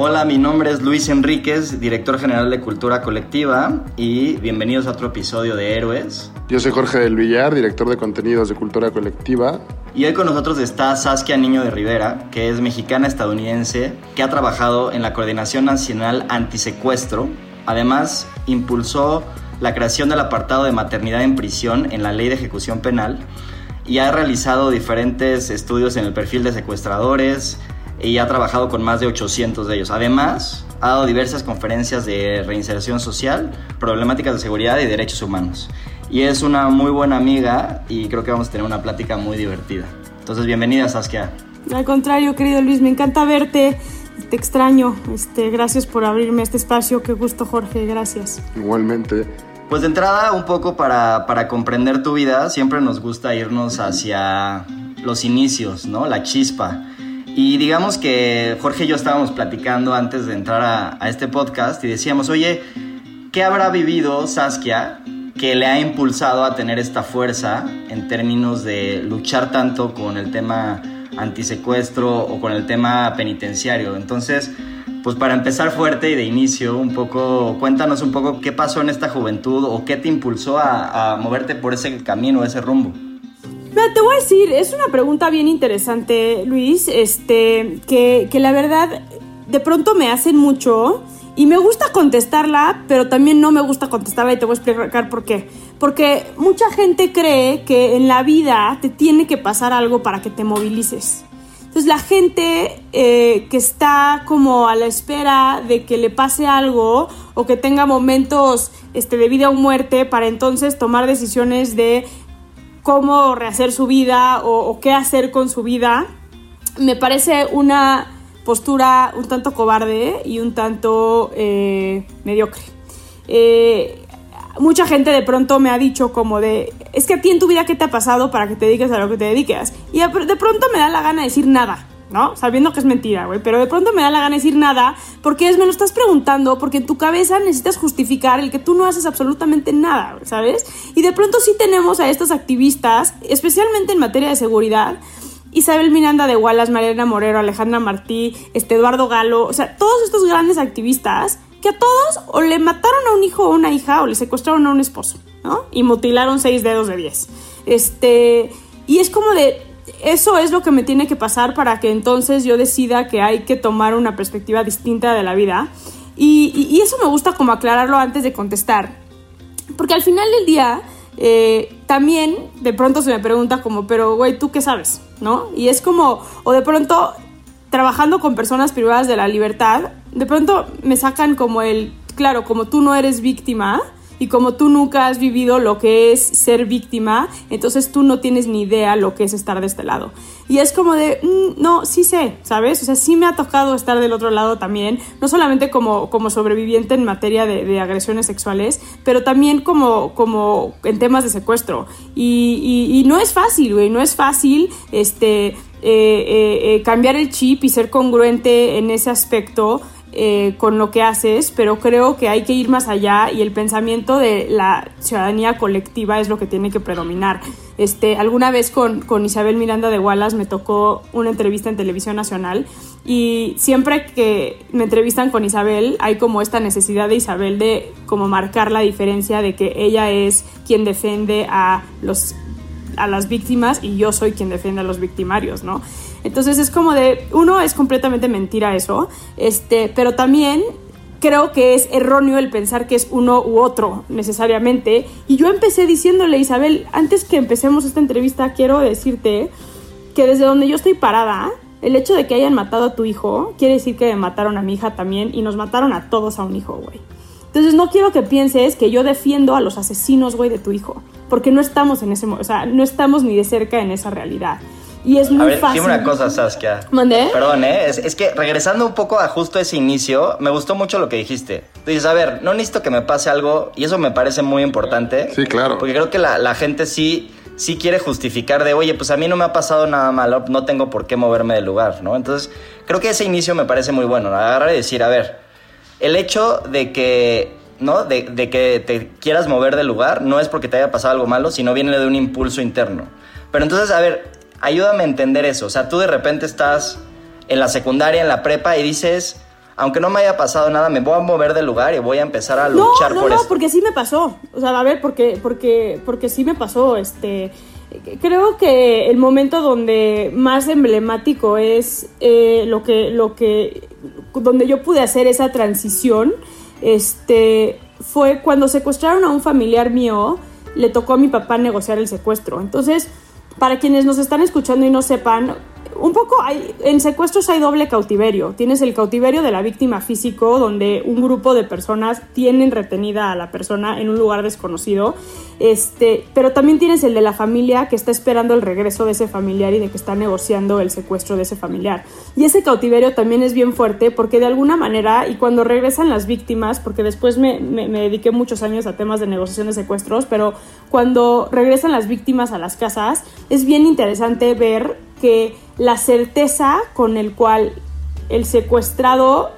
Hola, mi nombre es Luis Enríquez, director general de Cultura Colectiva, y bienvenidos a otro episodio de Héroes. Yo soy Jorge del Villar, director de contenidos de Cultura Colectiva. Y hoy con nosotros está Saskia Niño de Rivera, que es mexicana estadounidense, que ha trabajado en la Coordinación Nacional Antisecuestro. Además, impulsó la creación del apartado de maternidad en prisión en la Ley de Ejecución Penal y ha realizado diferentes estudios en el perfil de secuestradores, y ha trabajado con más de 800 de ellos. Además, ha dado diversas conferencias de reinserción social, problemáticas de seguridad y derechos humanos. Y es una muy buena amiga y creo que vamos a tener una plática muy divertida. Entonces, bienvenida Saskia. Al contrario, querido Luis, me encanta verte. Te extraño. Este, gracias por abrirme este espacio. Qué gusto, Jorge. Gracias. Igualmente. Pues de entrada, un poco para, para comprender tu vida, siempre nos gusta irnos hacia los inicios, ¿no? La chispa. Y digamos que Jorge y yo estábamos platicando antes de entrar a, este podcast y decíamos, oye, ¿qué habrá vivido Saskia que le ha impulsado a tener esta fuerza en términos de luchar tanto con el tema antisecuestro o con el tema penitenciario? Entonces, pues para empezar fuerte y de inicio, un poco, cuéntanos un poco qué pasó en esta juventud o qué te impulsó a, a moverte por ese camino, ese rumbo. Mira, te voy a decir, es una pregunta bien interesante, Luis, este, que, que la verdad de pronto me hacen mucho y me gusta contestarla, pero también no me gusta contestarla y te voy a explicar por qué. Porque mucha gente cree que en la vida te tiene que pasar algo para que te movilices. Entonces la gente eh, que está como a la espera de que le pase algo o que tenga momentos este, de vida o muerte para entonces tomar decisiones de cómo rehacer su vida o, qué hacer con su vida, me parece una postura un tanto cobarde y un tanto eh, mediocre. Eh, mucha gente de pronto me ha dicho como de, es que a ti en tu vida qué te ha pasado para que te dediques a lo que te dediques. Y de pronto me da la gana de decir nada. ¿No? Sabiendo que es mentira, güey. Pero de pronto me da la gana decir nada porque es, me lo estás preguntando porque en tu cabeza necesitas justificar el que tú no haces absolutamente nada, ¿sabes? Y de pronto sí tenemos a estos activistas, especialmente en materia de seguridad. Isabel Miranda de Wallace, Mariana Morero, Alejandra Martí, este Eduardo Galo, o sea, todos estos grandes activistas que a todos o le mataron a un hijo o una hija o le secuestraron a un esposo, ¿no? Y mutilaron seis dedos de diez. Este, y es como de, eso es lo que me tiene que pasar para que entonces yo decida que hay que tomar una perspectiva distinta de la vida. Y, eso me gusta como aclararlo antes de contestar. Porque al final del día, eh, también de pronto se me pregunta como, pero güey, ¿tú qué sabes? ¿No? Y es como, o de pronto, trabajando con personas privadas de la libertad, de pronto me sacan como el, claro, como tú no eres víctima, y como tú nunca has vivido lo que es ser víctima, entonces tú no tienes ni idea lo que es estar de este lado. Y es como de, mm, no, sí sé, ¿sabes? O sea, sí me ha tocado estar del otro lado también, no solamente como, como sobreviviente en materia de, agresiones sexuales, pero también como, como en temas de secuestro. Y, no es fácil, güey, no es fácil este, eh, eh, eh, cambiar el chip y ser congruente en ese aspecto. Eh, con lo que haces, pero creo que hay que ir más allá y el pensamiento de la ciudadanía colectiva es lo que tiene que predominar. Este, alguna vez con, con Isabel Miranda de Wallace me tocó una entrevista en televisión nacional y siempre que me entrevistan con Isabel hay como esta necesidad de Isabel de como marcar la diferencia de que ella es quien defiende a los a las víctimas y yo soy quien defiende a los victimarios, ¿no? Entonces es como de, uno, es completamente mentira eso, este, pero también creo que es erróneo el pensar que es uno u otro necesariamente. Y yo empecé diciéndole, Isabel, antes que empecemos esta entrevista, quiero decirte que desde donde yo estoy parada, el hecho de que hayan matado a tu hijo quiere decir que mataron a mi hija también y nos mataron a todos a un hijo, güey. Entonces no quiero que pienses que yo defiendo a los asesinos, güey, de tu hijo, porque no estamos en ese, o sea, no estamos ni de cerca en esa realidad. Y es muy a ver, fácil. Dime una cosa, Saskia. ¿Mandé? Perdón, ¿eh? Es, que regresando un poco a justo ese inicio, me gustó mucho lo que dijiste. Tú dices, a ver, no necesito que me pase algo, y eso me parece muy importante. Sí, claro. Porque creo que la, la gente sí sí quiere justificar de, oye, pues a mí no me ha pasado nada malo, no tengo por qué moverme del lugar, ¿no? Entonces, creo que ese inicio me parece muy bueno, agarrar y decir, a ver, el hecho de que, ¿no? De, de, que te quieras mover del lugar no es porque te haya pasado algo malo, sino viene de un impulso interno. Pero entonces, a ver, ayúdame a entender eso. O sea, tú de repente estás en la secundaria, en la prepa y dices, aunque no me haya pasado nada, me voy a mover del lugar y voy a empezar a luchar no, por no, eso. No, porque sí me pasó. O sea, a ver, porque, porque, porque sí me pasó. Este, creo que el momento donde más emblemático es eh, lo que, lo que, donde yo pude hacer esa transición, este, fue cuando secuestraron a un familiar mío. Le tocó a mi papá negociar el secuestro. Entonces, para quienes nos están escuchando y no sepan, un poco hay, en secuestros hay doble cautiverio. Tienes el cautiverio de la víctima físico, donde un grupo de personas tienen retenida a la persona en un lugar desconocido. Este, pero también tienes el de la familia que está esperando el regreso de ese familiar y de que está negociando el secuestro de ese familiar. Y ese cautiverio también es bien fuerte porque de alguna manera, y cuando regresan las víctimas, porque después me, me dediqué muchos años a temas de negociación de secuestros, pero cuando regresan las víctimas a las casas, es bien interesante ver que la certeza con el cual el secuestrado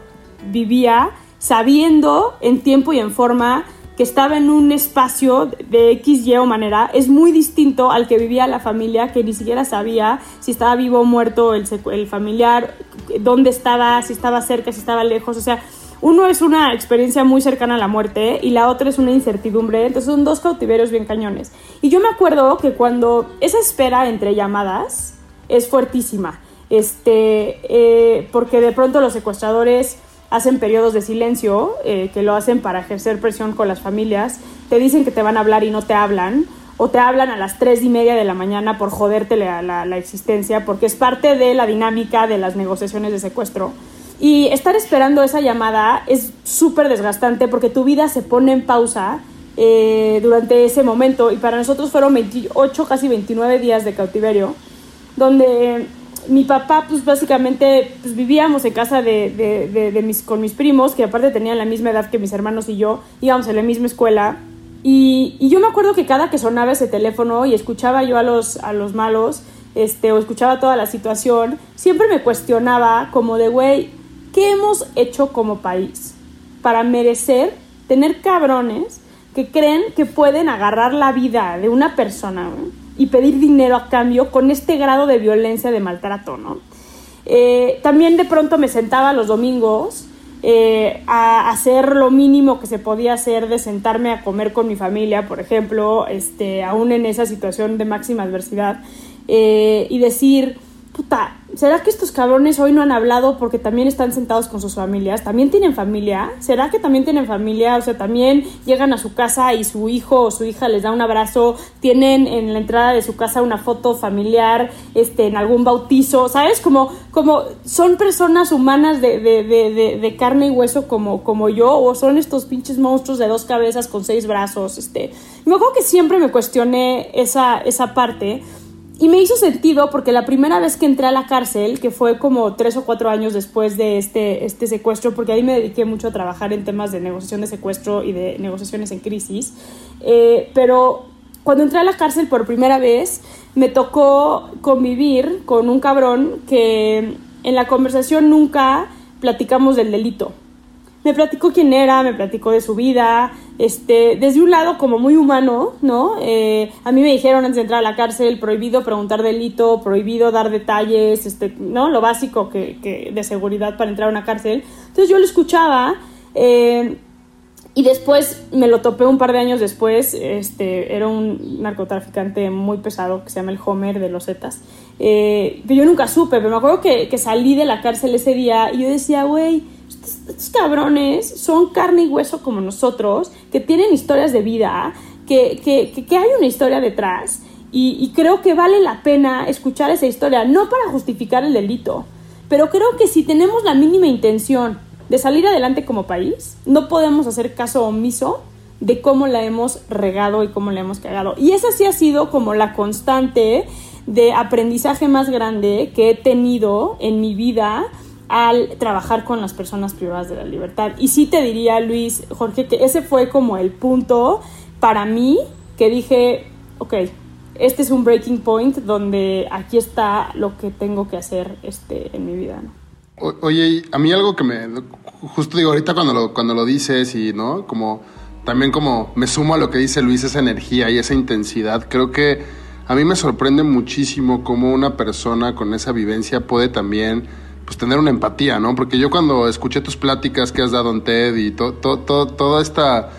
vivía, sabiendo en tiempo y en forma que estaba en un espacio de X, Y o manera, es muy distinto al que vivía la familia, que ni siquiera sabía si estaba vivo o muerto el, el familiar, dónde estaba, si estaba cerca, si estaba lejos, o sea, uno es una experiencia muy cercana a la muerte y la otra es una incertidumbre, entonces son dos cautiverios bien cañones. Y yo me acuerdo que cuando esa espera entre llamadas, es fuertísima. Este, eh, porque de pronto los secuestradores hacen periodos de silencio, eh, que lo hacen para ejercer presión con las familias, te dicen que te van a hablar y no te hablan, o te hablan a las tres y media de la mañana por joderte la, la, existencia, porque es parte de la dinámica de las negociaciones de secuestro. Y estar esperando esa llamada es súper desgastante porque tu vida se pone en pausa eh, durante ese momento y para nosotros fueron 28, casi 29 días de cautiverio donde mi papá, pues básicamente, pues vivíamos en casa de, mis, con mis primos, que aparte tenían la misma edad que mis hermanos y yo, íbamos en la misma escuela. Y, yo me acuerdo que cada que sonaba ese teléfono y escuchaba yo a los, a los malos, este, o escuchaba toda la situación, siempre me cuestionaba como de, güey, ¿qué hemos hecho como país para merecer tener cabrones que creen que pueden agarrar la vida de una persona? Y pedir dinero a cambio con este grado de violencia, de maltrato, ¿no? Eh, también de pronto me sentaba los domingos eh, a hacer lo mínimo que se podía hacer de sentarme a comer con mi familia, por ejemplo, este, aún en esa situación de máxima adversidad, eh, y decir, puta, ¿será que estos cabrones hoy no han hablado porque también están sentados con sus familias? ¿También tienen familia? ¿Será que también tienen familia? O sea, también llegan a su casa y su hijo o su hija les da un abrazo, tienen en la entrada de su casa una foto familiar, este, en algún bautizo, ¿sabes? Como, como son personas humanas de, de, de, de carne y hueso como, como yo, o son estos pinches monstruos de dos cabezas con seis brazos, este. Me acuerdo que siempre me cuestioné esa, esa parte y me hizo sentido porque la primera vez que entré a la cárcel, que fue como tres o cuatro años después de este, este secuestro, porque ahí me dediqué mucho a trabajar en temas de negociación de secuestro y de negociaciones en crisis, eh, pero cuando entré a la cárcel por primera vez, me tocó convivir con un cabrón que en la conversación nunca platicamos del delito me platicó quién era, me platicó de su vida, este, desde un lado como muy humano, ¿no? Eh, a mí me dijeron antes de entrar a la cárcel, prohibido preguntar delito, prohibido dar detalles, este, ¿no? Lo básico que, que de seguridad para entrar a una cárcel. Entonces yo lo escuchaba eh, y después me lo topé un par de años después, este, era un narcotraficante muy pesado que se llama el Homer de los Zetas. Eh, yo nunca supe, pero me acuerdo que, que salí de la cárcel ese día y yo decía, güey, estos, cabrones son carne y hueso como nosotros, que tienen historias de vida, que, que, hay una historia detrás. Y, creo que vale la pena escuchar esa historia, no para justificar el delito, pero creo que si tenemos la mínima intención de salir adelante como país, no podemos hacer caso omiso de cómo la hemos regado y cómo la hemos cagado. Y esa sí ha sido como la constante de aprendizaje más grande que he tenido en mi vida al trabajar con las personas privadas de la libertad. Y sí te diría, Luis, Jorge, que ese fue como el punto para mí que dije, ok, este es un breaking point donde aquí está lo que tengo que hacer este, en mi vida. oye, a mí algo que me, justo digo, ahorita cuando lo, cuando lo dices y, ¿no? Como, también como me sumo a lo que dice Luis, esa energía y esa intensidad, creo que a mí me sorprende muchísimo cómo una persona con esa vivencia puede también pues tener una empatía, ¿no? Porque yo cuando escuché tus pláticas que has dado en TED y to, toda esta,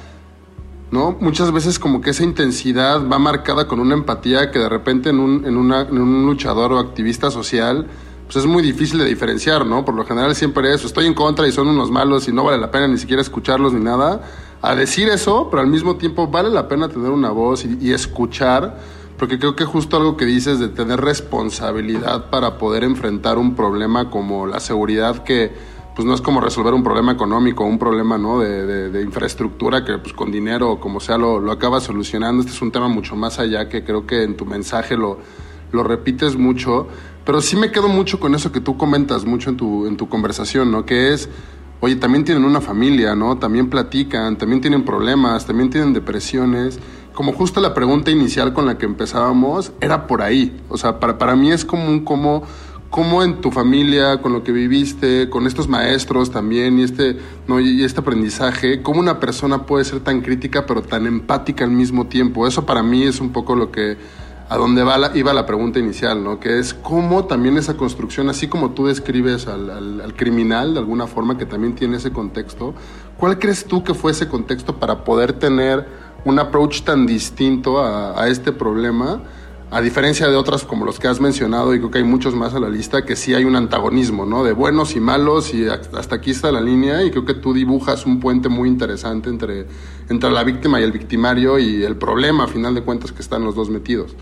¿no? Muchas veces como que esa intensidad va marcada con una empatía que de repente en un, en, una, en un luchador o activista social, pues es muy difícil de diferenciar, ¿no? Por lo general siempre es, estoy en contra y son unos malos y no vale la pena ni siquiera escucharlos ni nada. A decir eso, pero al mismo tiempo vale la pena tener una voz y, y escuchar porque creo que justo algo que dices de tener responsabilidad para poder enfrentar un problema como la seguridad que pues no es como resolver un problema económico, un problema ¿no? de, infraestructura que pues con dinero o como sea lo, lo acabas solucionando. Este es un tema mucho más allá que creo que en tu mensaje lo, lo repites mucho, pero sí me quedo mucho con eso que tú comentas mucho en tu, en tu conversación, ¿no? Que es, oye, también tienen una familia, ¿no? También platican, también tienen problemas, también tienen depresiones como justo la pregunta inicial con la que empezábamos era por ahí. O sea, para, para mí es como un cómo, cómo en tu familia, con lo que viviste, con estos maestros también y este, ¿no? y este aprendizaje, cómo una persona puede ser tan crítica pero tan empática al mismo tiempo. Eso para mí es un poco lo que a donde va la, iba la pregunta inicial, ¿no? Que es cómo también esa construcción, así como tú describes al, al, al, criminal de alguna forma que también tiene ese contexto, ¿cuál crees tú que fue ese contexto para poder tener un approach tan distinto a, este problema, a diferencia de otras como los que has mencionado, y creo que hay muchos más a la lista, que sí hay un antagonismo, ¿no? De buenos y malos, y hasta aquí está la línea, y creo que tú dibujas un puente muy interesante entre, entre la víctima y el victimario y el problema, a final de cuentas, que están los dos metidos.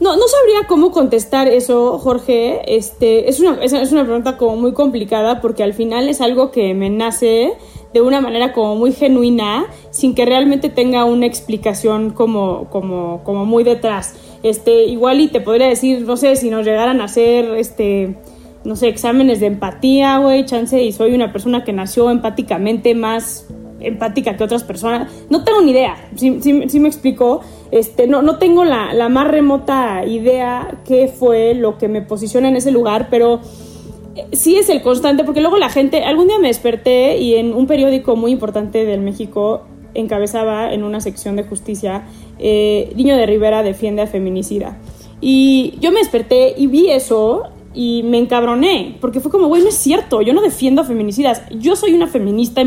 No, no sabría cómo contestar eso, Jorge. Este, es una, es una pregunta como muy complicada porque al final es algo que me nace de una manera como muy genuina, sin que realmente tenga una explicación como, como, como muy detrás. Este, igual y te podría decir, no sé, si nos llegaran a hacer este no sé, exámenes de empatía, güey, chance, y soy una persona que nació empáticamente más empática que otras personas. No tengo ni idea, si, si, me explico. Este, no, no tengo la, la, más remota idea qué fue lo que me posiciona en ese lugar, pero sí es el constante, porque luego la gente, algún día me desperté y en un periódico muy importante del México encabezaba en una sección de justicia, eh, Niño de Rivera defiende a feminicida. Y yo me desperté y vi eso y me encabroné, porque fue como, güey, no es cierto, yo no defiendo a feminicidas, yo soy una feminista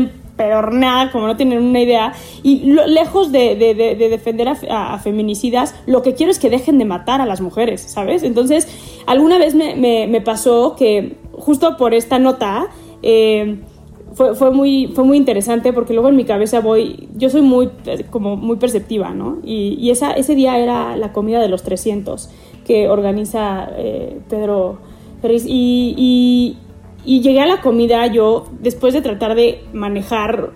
nada, como no tienen una idea. Y lejos de, defender a, feminicidas, lo que quiero es que dejen de matar a las mujeres, ¿sabes? Entonces, alguna vez me, pasó que justo por esta nota... Eh, fue, muy, fue muy interesante porque luego en mi cabeza voy, yo soy muy, como muy perceptiva, ¿no? Y, esa, ese día era la comida de los 300 que organiza eh, Pedro Ferriz y, y llegué a la comida yo, después de tratar de manejar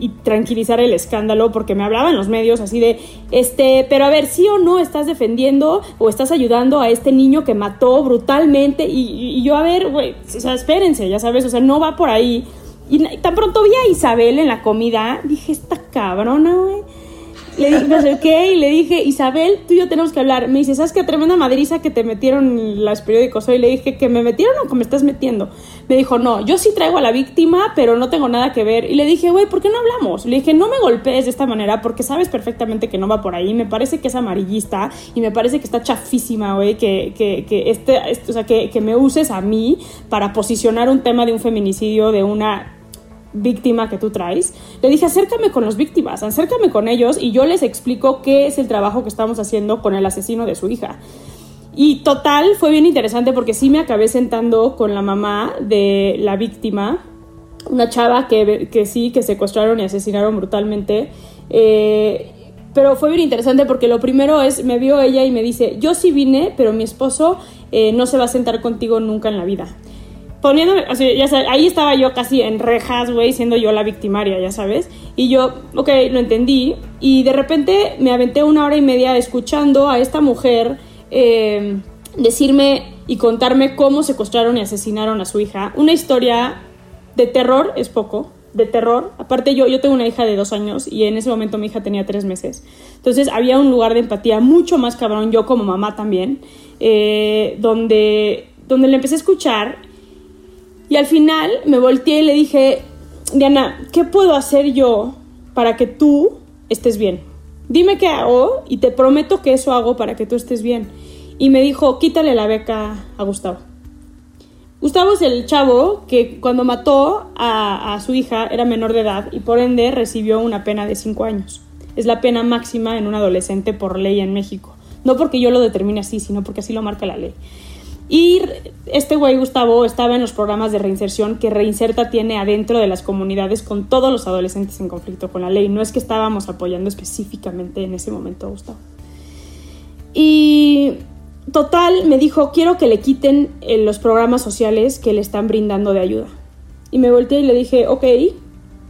y tranquilizar el escándalo, porque me hablaban los medios así de, este, pero a ver, sí o no estás defendiendo o estás ayudando a este niño que mató brutalmente y, yo, a ver, güey, o sea, espérense, ya sabes, o sea, no va por ahí. Y tan pronto vi a Isabel en la comida, dije, esta cabrona, güey le dije, me acerqué y le dije, Isabel, tú y yo tenemos que hablar. Me dice, ¿sabes qué tremenda madriza que te metieron los periódicos hoy? Le dije, ¿que me metieron o que me estás metiendo? Me dijo, no, yo sí traigo a la víctima, pero no tengo nada que ver. Y le dije, güey, ¿por qué no hablamos? Le dije, no me golpees de esta manera porque sabes perfectamente que no va por ahí. Me parece que es amarillista y me parece que está chafísima, güey, que, que, que, este, este, o sea, que, que me uses a mí para posicionar un tema de un feminicidio de una víctima que tú traes, le dije acércame con las víctimas, acércame con ellos y yo les explico qué es el trabajo que estamos haciendo con el asesino de su hija. Y total, fue bien interesante porque sí me acabé sentando con la mamá de la víctima, una chava que, que sí, que secuestraron y asesinaron brutalmente. Eh, pero fue bien interesante porque lo primero es, me vio ella y me dice, yo sí vine, pero mi esposo eh, no se va a sentar contigo nunca en la vida poniéndome, o sea, ya sabes, ahí estaba yo casi en rejas, güey, siendo yo la victimaria, ya sabes. Y yo, ok, lo entendí. Y de repente me aventé una hora y media escuchando a esta mujer eh, decirme y contarme cómo secuestraron y asesinaron a su hija. Una historia de terror, es poco, de terror. Aparte yo, yo tengo una hija de dos años y en ese momento mi hija tenía tres meses. Entonces había un lugar de empatía mucho más cabrón, yo como mamá también, eh, donde, donde le empecé a escuchar y al final me volteé y le dije, Diana, ¿qué puedo hacer yo para que tú estés bien? Dime qué hago y te prometo que eso hago para que tú estés bien. Y me dijo, quítale la beca a Gustavo. Gustavo es el chavo que cuando mató a, su hija era menor de edad y por ende recibió una pena de 5 años. Es la pena máxima en un adolescente por ley en México. No porque yo lo determine así, sino porque así lo marca la ley. Y este güey Gustavo estaba en los programas de reinserción que Reinserta tiene adentro de las comunidades con todos los adolescentes en conflicto con la ley. No es que estábamos apoyando específicamente en ese momento a Gustavo. Y total me dijo, quiero que le quiten eh, los programas sociales que le están brindando de ayuda. Y me volteé y le dije, ok,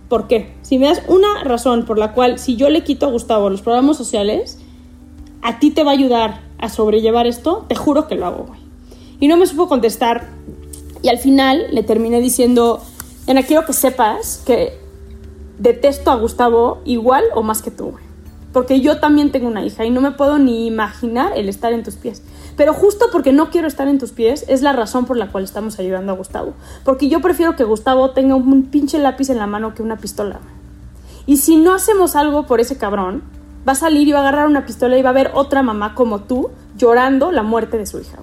¿por qué? Si me das una razón por la cual si yo le quito a Gustavo los programas sociales, a ti te va a ayudar a sobrellevar esto, te juro que lo hago, güey. Y no me supo contestar. Y al final le terminé diciendo, Ana, quiero que sepas que detesto a Gustavo igual o más que tú, Porque yo también tengo una hija y no me puedo ni imaginar el estar en tus pies. Pero justo porque no quiero estar en tus pies es la razón por la cual estamos ayudando a Gustavo. Porque yo prefiero que Gustavo tenga un pinche lápiz en la mano que una pistola. Y si no hacemos algo por ese cabrón, va a salir y va a agarrar una pistola y va a ver otra mamá como tú llorando la muerte de su hija.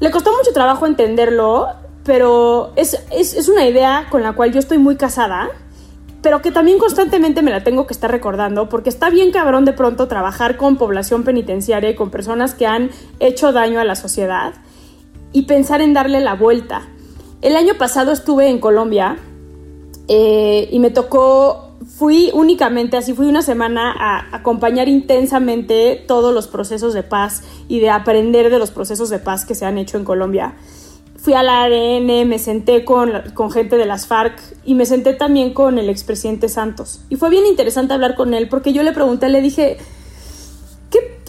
Le costó mucho trabajo entenderlo, pero es, una idea con la cual yo estoy muy casada, pero que también constantemente me la tengo que estar recordando, porque está bien cabrón de pronto trabajar con población penitenciaria y con personas que han hecho daño a la sociedad y pensar en darle la vuelta. El año pasado estuve en Colombia eh, y me tocó fui únicamente, así fui una semana a acompañar intensamente todos los procesos de paz y de aprender de los procesos de paz que se han hecho en Colombia. Fui a la ARN, me senté con, con gente de las FARC y me senté también con el expresidente Santos. Y fue bien interesante hablar con él porque yo le pregunté, le dije,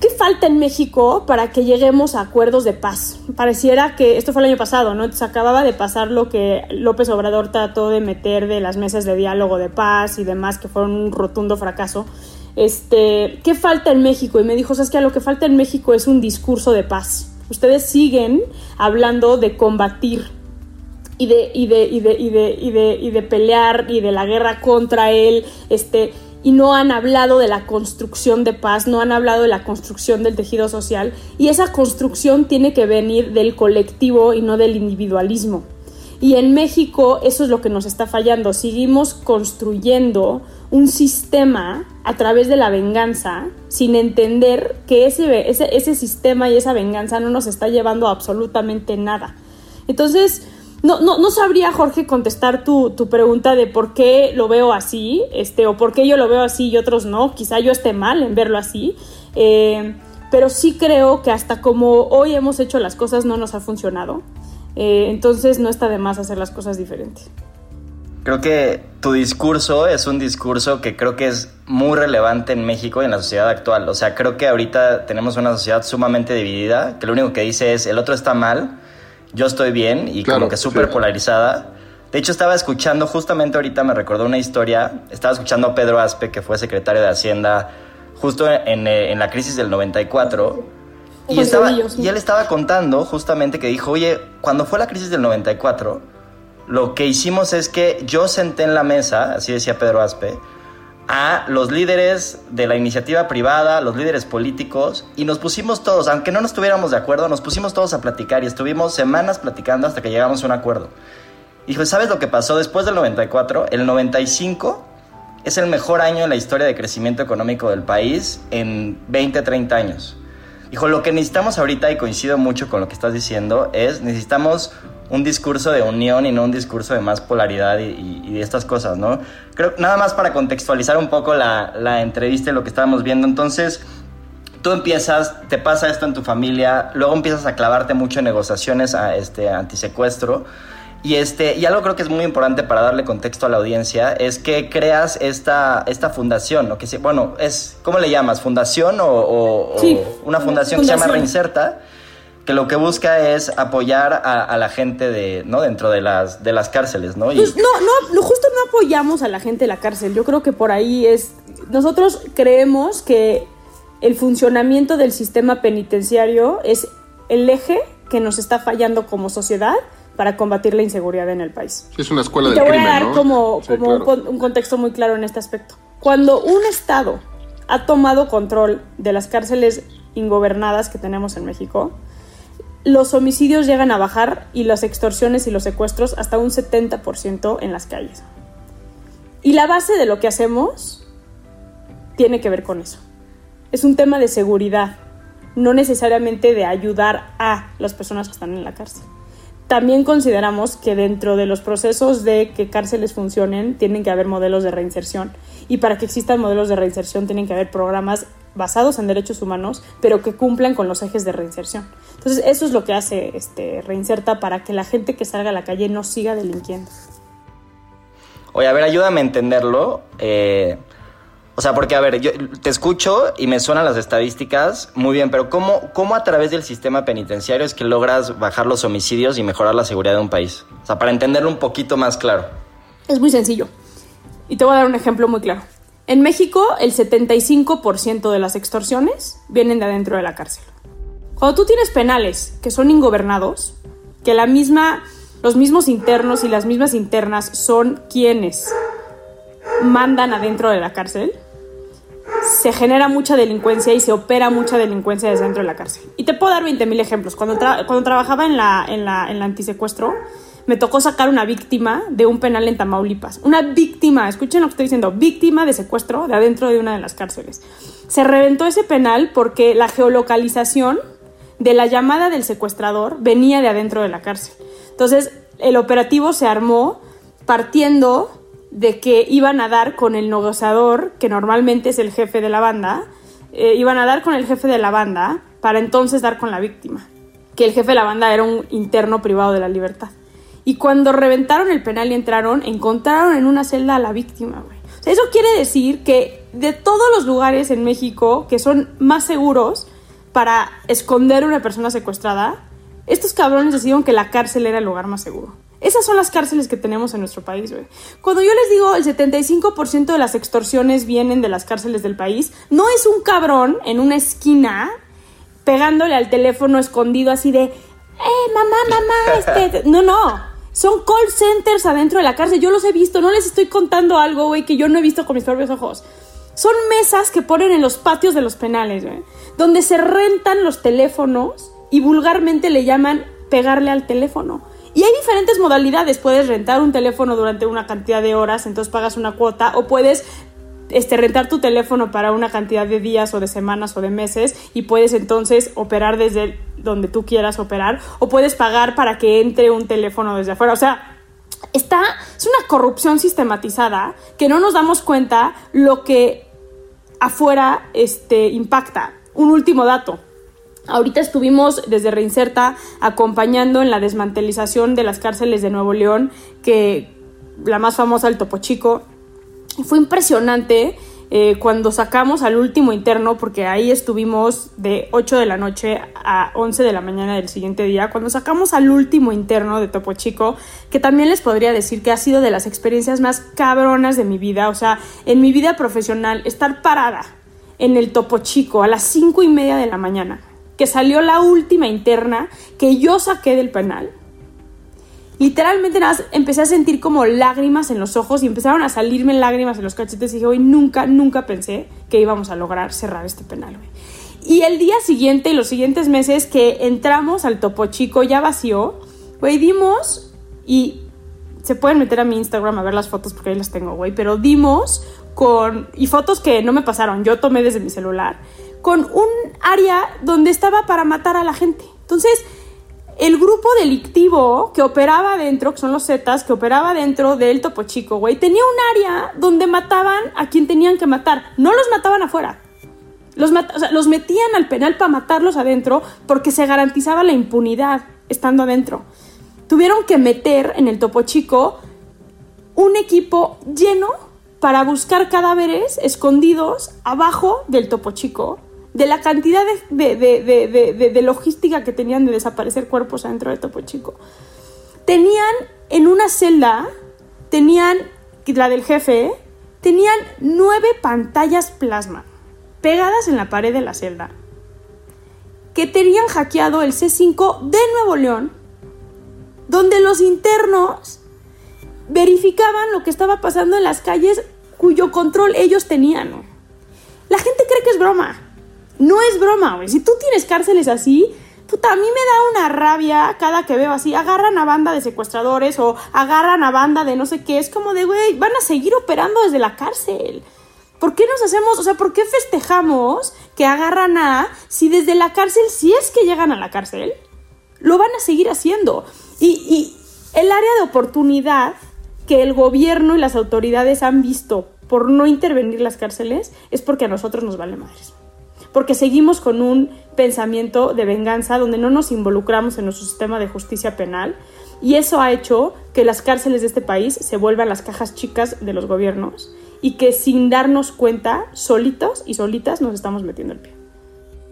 ¿Qué falta en México para que lleguemos a acuerdos de paz? Pareciera que esto fue el año pasado, ¿no? Se acababa de pasar lo que López Obrador trató de meter de las mesas de diálogo de paz y demás, que fueron un rotundo fracaso. Este, ¿qué falta en México? Y me dijo, ¿sabes qué? Lo que falta en México es un discurso de paz. Ustedes siguen hablando de combatir y de, y de, y de, y de, y de, y de pelear y de la guerra contra él, este, y no han hablado de la construcción de paz, no han hablado de la construcción del tejido social y esa construcción tiene que venir del colectivo y no del individualismo. Y en México eso es lo que nos está fallando. Seguimos construyendo un sistema a través de la venganza sin entender que ese, ese, ese sistema y esa venganza no nos está llevando absolutamente nada. Entonces, no, no, no sabría, Jorge, contestar tu, tu, pregunta de por qué lo veo así, este, o por qué yo lo veo así y otros no. Quizá yo esté mal en verlo así. Eh, pero sí creo que hasta como hoy hemos hecho las cosas no nos ha funcionado. Eh, entonces no está de más hacer las cosas diferentes. Creo que tu discurso es un discurso que creo que es muy relevante en México y en la sociedad actual. O sea, creo que ahorita tenemos una sociedad sumamente dividida, que lo único que dice es el otro está mal, yo estoy bien y como que súper polarizada. De hecho, estaba escuchando, justamente ahorita me recordó una historia, estaba escuchando a Pedro Aspe, que fue secretario de Hacienda justo en, en la crisis del 94 y, estaba, y él estaba contando justamente que dijo, oye, cuando fue la crisis del 94, lo que hicimos es que yo senté en la mesa, así decía Pedro Aspe, a los líderes de la iniciativa privada, los líderes políticos, y nos pusimos todos, aunque no nos estuviéramos de acuerdo, nos pusimos todos a platicar y estuvimos semanas platicando hasta que llegamos a un acuerdo. Y dijo, ¿sabes lo que pasó después del 94? El 95 es el mejor año en la historia de crecimiento económico del país en 20, 30 años. Hijo, lo que necesitamos ahorita, y coincido mucho con lo que estás diciendo, es necesitamos un discurso de unión y no un discurso de más polaridad y, de estas cosas, ¿no? Creo, nada más para contextualizar un poco la, la entrevista y lo que estábamos viendo. Entonces, tú empiezas, te pasa esto en tu familia, luego empiezas a clavarte mucho en negociaciones a este antisecuestro. Y, este, y algo creo que es muy importante para darle contexto a la audiencia es que creas esta, esta fundación, ¿no? Que bueno, es, ¿cómo le llamas? ¿Fundación o, una fundación, que se llama Reinserta? Que lo que busca es apoyar a, la gente de, ¿no? dentro de las, de las cárceles, ¿no? Pues no, no, justo no apoyamos a la gente de la cárcel. Yo creo que por ahí es. Nosotros creemos que el funcionamiento del sistema penitenciario es el eje que nos está fallando como sociedad para combatir la inseguridad en el país. Es una escuela y del Te voy a dar como, un, contexto muy claro en este aspecto. Cuando un Estado ha tomado control de las cárceles ingobernadas que tenemos en México, los homicidios llegan a bajar y las extorsiones y los secuestros hasta un 70% en las calles. Y la base de lo que hacemos tiene que ver con eso. Es un tema de seguridad, no necesariamente de ayudar a las personas que están en la cárcel. También consideramos que dentro de los procesos de que cárceles funcionen tienen que haber modelos de reinserción y para que existan modelos de reinserción tienen que haber programas basados en derechos humanos, pero que cumplan con los ejes de reinserción. Entonces, eso es lo que hace este Reinserta para que la gente que salga a la calle no siga delinquiendo. Oye, a ver, ayúdame a entenderlo. Eh, o sea, porque, a ver, yo te escucho y me suenan las estadísticas muy bien, pero ¿cómo, ¿cómo a través del sistema penitenciario es que logras bajar los homicidios y mejorar la seguridad de un país? O sea, para entenderlo un poquito más claro. Es muy sencillo. Y te voy a dar un ejemplo muy claro. En México, el 75% de las extorsiones vienen de adentro de la cárcel. Cuando tú tienes penales que son ingobernados, que la misma, los mismos internos y las mismas internas son quienes mandan adentro de la cárcel, se genera mucha delincuencia y se opera mucha delincuencia desde dentro de la cárcel. Y te puedo dar 20.000 ejemplos. Cuando, cuando trabajaba en la, en, la, en la antisecuestro, me tocó sacar una víctima de un penal en Tamaulipas. Una víctima, escuchen lo que estoy diciendo, víctima de secuestro de adentro de una de las cárceles. Se reventó ese penal porque la geolocalización de la llamada del secuestrador venía de adentro de la cárcel. Entonces, el operativo se armó partiendo de que iban a dar con el negociador, que normalmente es el jefe de la banda, eh, iban a dar con el jefe de la banda para entonces dar con la víctima, que el jefe de la banda era un interno privado de la libertad. Y cuando reventaron el penal y entraron, encontraron en una celda a la víctima, eso quiere decir que de todos los lugares en México que son más seguros para esconder a una persona secuestrada, estos cabrones decidieron que la cárcel era el lugar más seguro. Esas son las cárceles que tenemos en nuestro país, güey. Cuando yo les digo el 75% de las extorsiones vienen de las cárceles del país, no es un cabrón en una esquina pegándole al teléfono escondido así de, eh, mamá, mamá, este... No, no. Son call centers adentro de la cárcel. Yo los he visto. No les estoy contando algo, güey, que yo no he visto con mis propios ojos. Son mesas que ponen en los patios de los penales, güey. Donde se rentan los teléfonos y vulgarmente le llaman pegarle al teléfono Y hay diferentes modalidades. Puedes rentar un teléfono durante una cantidad de horas, entonces pagas una cuota, o puedes este, rentar tu teléfono para una cantidad de días o de semanas o de meses y puedes entonces operar desde donde tú quieras operar o puedes pagar para que entre un teléfono desde afuera. O sea, está, es una corrupción sistematizada que no nos damos cuenta lo que afuera este, impacta. Un último dato. Ahorita estuvimos desde Reinserta acompañando en la desmantelización de las cárceles de Nuevo León, que la más famosa, el Topo Chico, fue impresionante eh, cuando sacamos al último interno, porque ahí estuvimos de 8 de la noche a 11 de la mañana del siguiente día, cuando sacamos al último interno de Topo Chico, que también les podría decir que ha sido de las experiencias más cabronas de mi vida, o sea, en mi vida profesional, estar parada en el Topo Chico a las 5 y media de la mañana, que salió la última interna que yo saqué del penal literalmente nada empecé a sentir como lágrimas en los ojos y empezaron a salirme lágrimas en los cachetes y dije, güey, nunca, nunca pensé que íbamos a lograr cerrar este penal, güey. Y el día siguiente y los siguientes meses que entramos al Topo Chico ya vacío, güey, dimos y se pueden meter a mi Instagram a ver las fotos porque ahí las tengo, güey, pero dimos con, y fotos que no me pasaron, yo tomé desde mi celular, con un área donde estaba para matar a la gente. Entonces, el grupo delictivo que operaba dentro, que son los Zetas, que operaba dentro del Topo Chico, güey, tenía un área donde mataban a quien tenían que matar. No los mataban afuera. Los, los metían al penal para matarlos adentro porque se garantizaba la impunidad estando adentro. Tuvieron que meter en el Topo Chico un equipo lleno para buscar cadáveres escondidos abajo del Topo Chico de la cantidad de, logística que tenían de desaparecer cuerpos adentro de Topo Chico. Tenían en una celda, tenían, la del jefe, tenían nueve pantallas plasma pegadas en la pared de la celda que tenían hackeado el C5 de Nuevo León, donde los internos verificaban lo que estaba pasando en las calles cuyo control ellos tenían. La gente cree que es broma. No es broma, güey. Si tú tienes cárceles así, puta, a mí me da una rabia cada que veo así. Agarran a banda de secuestradores o agarran a banda de no sé qué. Es como de, güey, van a seguir operando desde la cárcel. ¿Por qué nos hacemos, o sea, por qué festejamos que agarran a, si desde la cárcel, si es que llegan a la cárcel, lo van a seguir haciendo? Y, el área de oportunidad que el gobierno y las autoridades han visto por no intervenir las cárceles es porque a nosotros nos vale madres porque seguimos con un pensamiento de venganza donde no nos involucramos en nuestro sistema de justicia penal y eso ha hecho que las cárceles de este país se vuelvan las cajas chicas de los gobiernos y que sin darnos cuenta, solitos y solitas nos estamos metiendo el pie.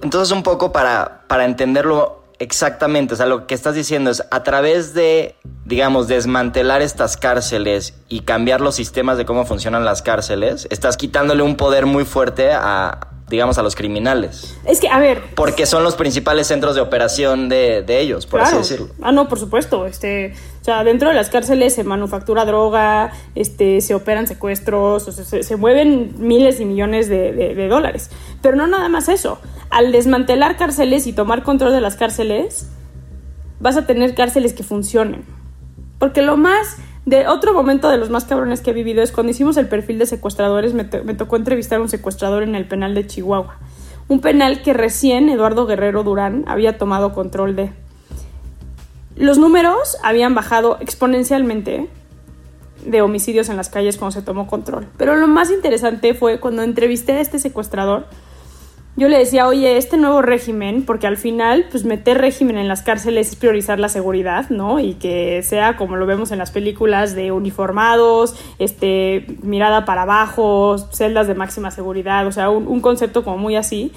Entonces un poco para, para entenderlo exactamente, o sea, lo que estás diciendo es a través de, digamos, desmantelar estas cárceles y cambiar los sistemas de cómo funcionan las cárceles, estás quitándole un poder muy fuerte a, digamos, a los criminales. Es que, a ver. Porque son los principales centros de operación de, ellos, por así decirlo. Ah, no, por supuesto. Este, o sea, dentro de las cárceles se manufactura droga, este, se operan secuestros, se, mueven miles y millones de, de dólares. Pero no nada más eso. Al desmantelar cárceles y tomar control de las cárceles, vas a tener cárceles que funcionen. Porque lo más de otro momento de los más cabrones que he vivido es cuando hicimos el perfil de secuestradores, me, tocó entrevistar a un secuestrador en el penal de Chihuahua. Un penal que recién Eduardo Guerrero Durán había tomado control de. Los números habían bajado exponencialmente de homicidios en las calles cuando se tomó control. Pero lo más interesante fue cuando entrevisté a este secuestrador yo le decía, oye, este nuevo régimen, porque al final, pues meter régimen en las cárceles es priorizar la seguridad, ¿no? Y que sea como lo vemos en las películas de uniformados, este, mirada para abajo, celdas de máxima seguridad, o sea, un, concepto como muy así.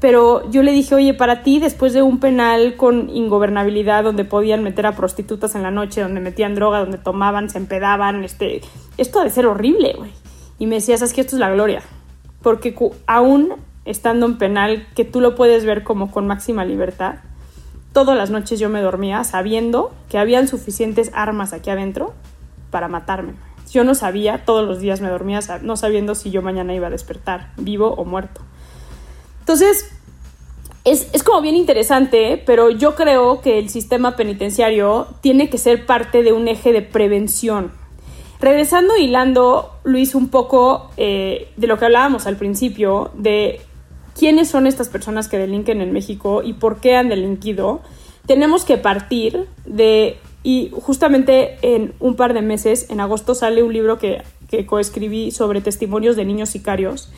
Pero yo le dije, oye, para ti, después de un penal con ingobernabilidad, donde podían meter a prostitutas en la noche, donde metían droga, donde tomaban, se empedaban, este, esto ha de ser horrible, güey. Y me decía, ¿sabes que Esto es la gloria. Porque aún estando en penal, que tú lo puedes ver como con máxima libertad, todas las noches yo me dormía sabiendo que habían suficientes armas aquí adentro para matarme. Yo no sabía, todos los días me dormía no sabiendo si yo mañana iba a despertar, vivo o muerto. Entonces, es, es, como bien interesante, pero yo creo que el sistema penitenciario tiene que ser parte de un eje de prevención. Regresando hilando, Luis, un poco eh, de lo que hablábamos al principio, de quiénes son estas personas que delinquen en México y por qué han delinquido, tenemos que partir de, y justamente en un par de meses, en agosto, sale un libro que, que coescribí sobre testimonios de niños sicarios,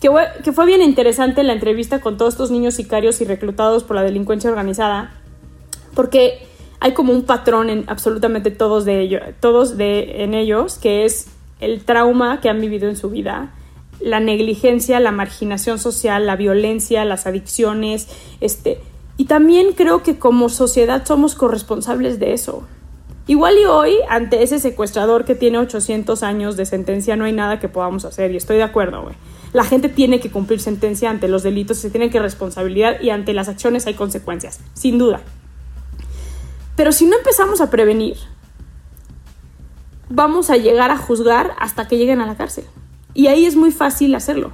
que, que fue bien interesante la entrevista con todos estos niños sicarios y reclutados por la delincuencia organizada, porque hay como un patrón en absolutamente todos de todos de, en ellos, que es el trauma que han vivido en su vida, la negligencia, la marginación social, la violencia, las adicciones, este, y también creo que como sociedad somos corresponsables de eso. Igual y hoy, ante ese secuestrador que tiene 800 años de sentencia, no hay nada que podamos hacer, y estoy de acuerdo, güey. La gente tiene que cumplir sentencia ante los delitos, se tiene que responsabilidad y ante las acciones hay consecuencias, sin duda. Pero si no empezamos a prevenir, vamos a llegar a juzgar hasta que lleguen a la cárcel. Y ahí es muy fácil hacerlo.